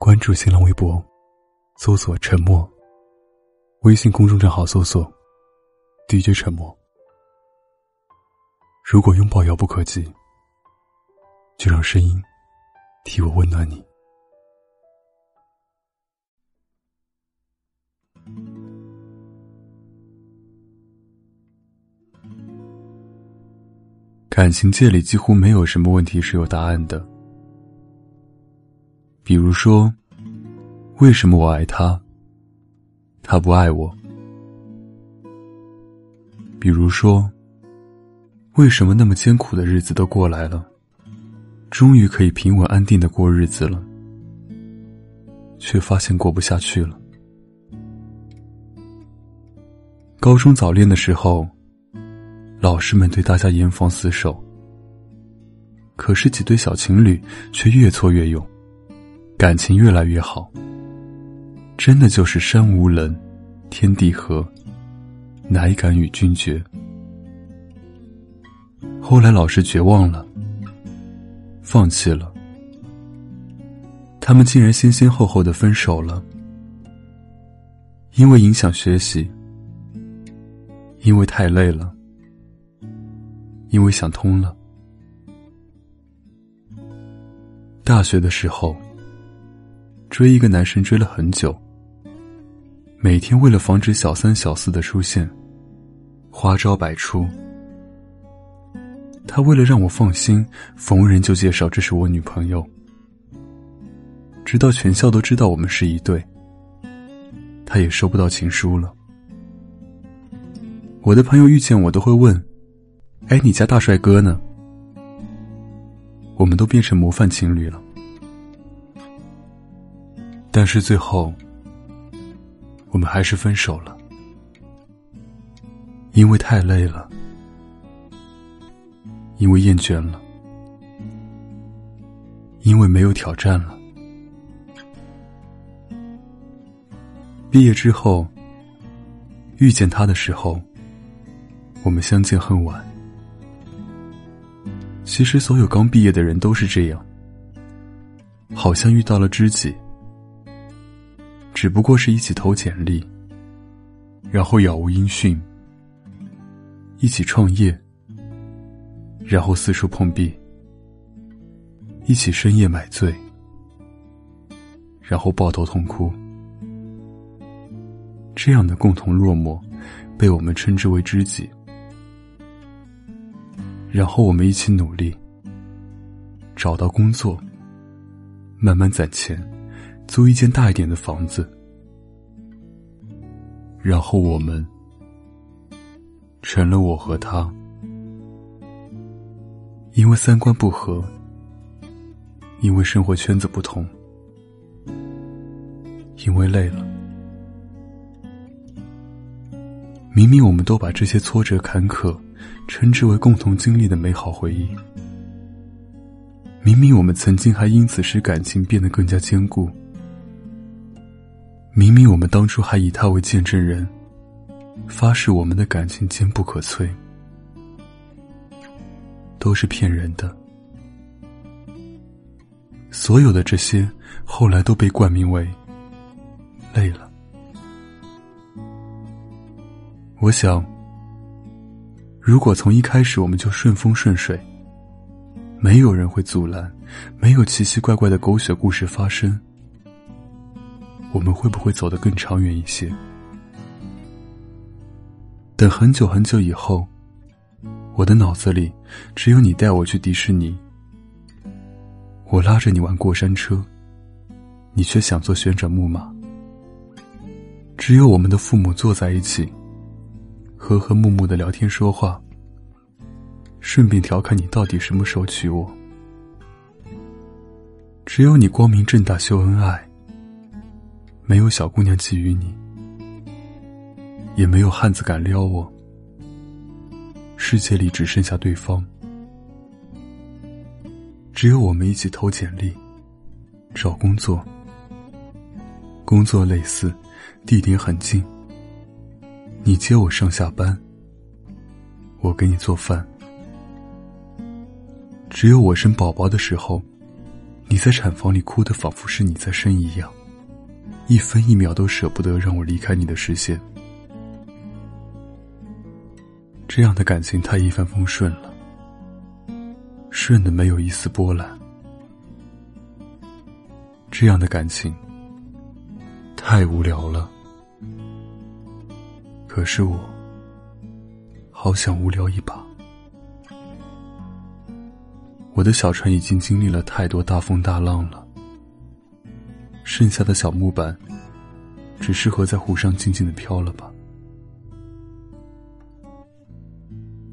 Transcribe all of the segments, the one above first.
关注新浪微博，搜索“沉默”。微信公众账号搜索 “DJ 沉默”。如果拥抱遥不可及，就让声音替我温暖你。感情界里几乎没有什么问题是有答案的。比如说，为什么我爱他，他不爱我？比如说，为什么那么艰苦的日子都过来了，终于可以平稳安定的过日子了，却发现过不下去了？高中早恋的时候。老师们对大家严防死守，可是几对小情侣却越挫越勇，感情越来越好。真的就是山无棱，天地合，乃敢与君绝。后来老师绝望了，放弃了，他们竟然先先后后的分手了，因为影响学习，因为太累了。因为想通了，大学的时候追一个男生追了很久，每天为了防止小三小四的出现，花招百出。他为了让我放心，逢人就介绍这是我女朋友，直到全校都知道我们是一对，他也收不到情书了。我的朋友遇见我都会问。哎，你家大帅哥呢？我们都变成模范情侣了，但是最后，我们还是分手了，因为太累了，因为厌倦了，因为没有挑战了。毕业之后，遇见他的时候，我们相见恨晚。其实，所有刚毕业的人都是这样，好像遇到了知己，只不过是一起投简历，然后杳无音讯；一起创业，然后四处碰壁；一起深夜买醉，然后抱头痛哭。这样的共同落寞，被我们称之为知己。然后我们一起努力，找到工作，慢慢攒钱，租一间大一点的房子。然后我们成了我和他，因为三观不合，因为生活圈子不同，因为累了。明明我们都把这些挫折坎坷。称之为共同经历的美好回忆。明明我们曾经还因此使感情变得更加坚固。明明我们当初还以他为见证人，发誓我们的感情坚不可摧，都是骗人的。所有的这些，后来都被冠名为累了。我想。如果从一开始我们就顺风顺水，没有人会阻拦，没有奇奇怪怪的狗血故事发生，我们会不会走得更长远一些？等很久很久以后，我的脑子里只有你带我去迪士尼，我拉着你玩过山车，你却想坐旋转木马，只有我们的父母坐在一起。和和睦睦的聊天说话，顺便调侃你到底什么时候娶我。只有你光明正大秀恩爱，没有小姑娘觊觎你，也没有汉子敢撩我。世界里只剩下对方，只有我们一起投简历，找工作，工作类似，地点很近。你接我上下班，我给你做饭。只有我生宝宝的时候，你在产房里哭得仿佛是你在生一样，一分一秒都舍不得让我离开你的视线。这样的感情太一帆风顺了，顺的没有一丝波澜。这样的感情太无聊了，可是我好想无聊一把。我的小船已经经历了太多大风大浪了，剩下的小木板，只适合在湖上静静的飘了吧。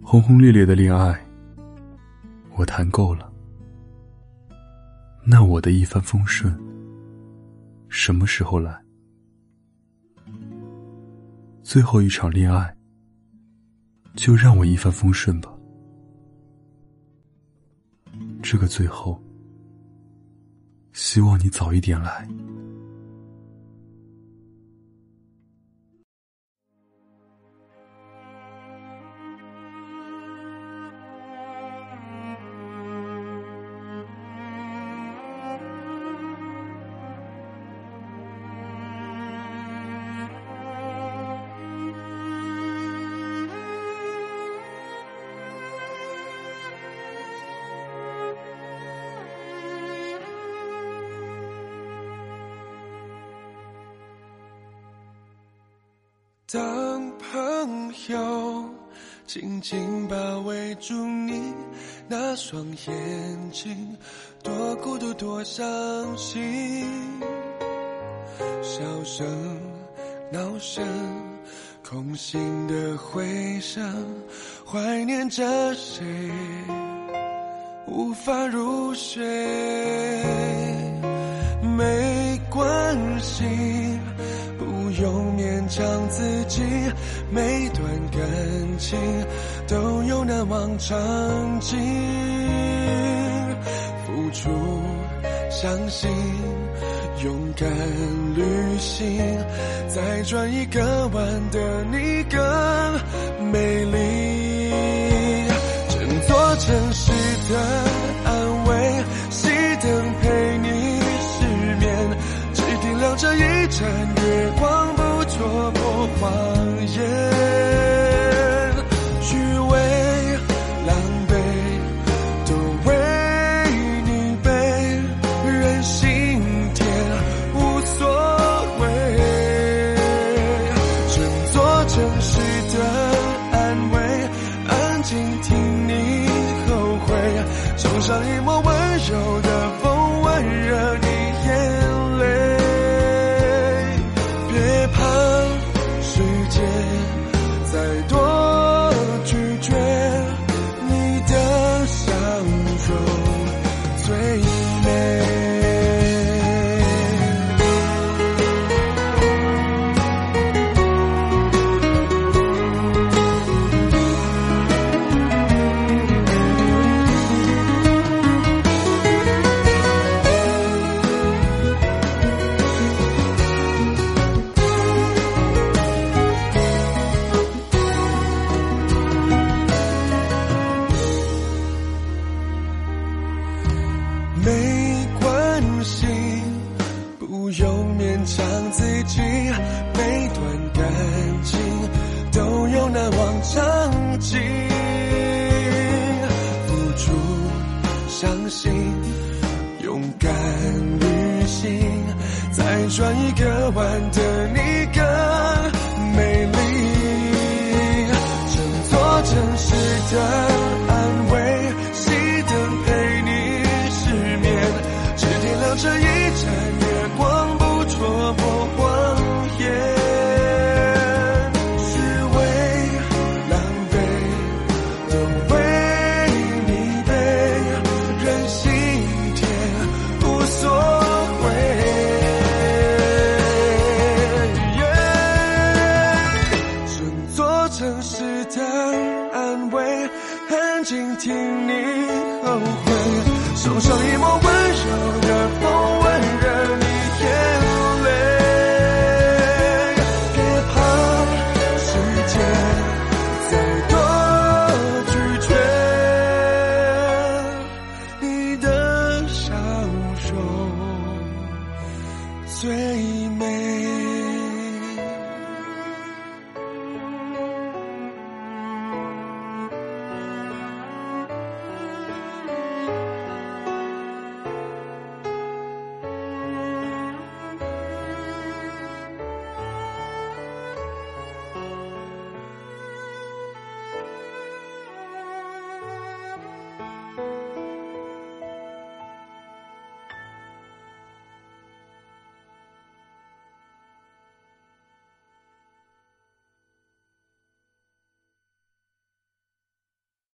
轰轰烈烈的恋爱，我谈够了。那我的一帆风顺，什么时候来？最后一场恋爱，就让我一帆风顺吧。这个最后，希望你早一点来。当朋友紧紧包围住你那双眼睛，多孤独多伤心，笑声、闹声、空心的回声，怀念着谁，无法入睡，没关系。自己，每段感情都有难忘场景。付出，相信，勇敢旅行，再转一个弯的你更美丽。整座城市的旅行，再转一个弯的你更美丽。整座城市的安静听你后悔，送上一抹温柔的风，温热你眼泪。别怕，时间再多拒绝，你的笑容最美。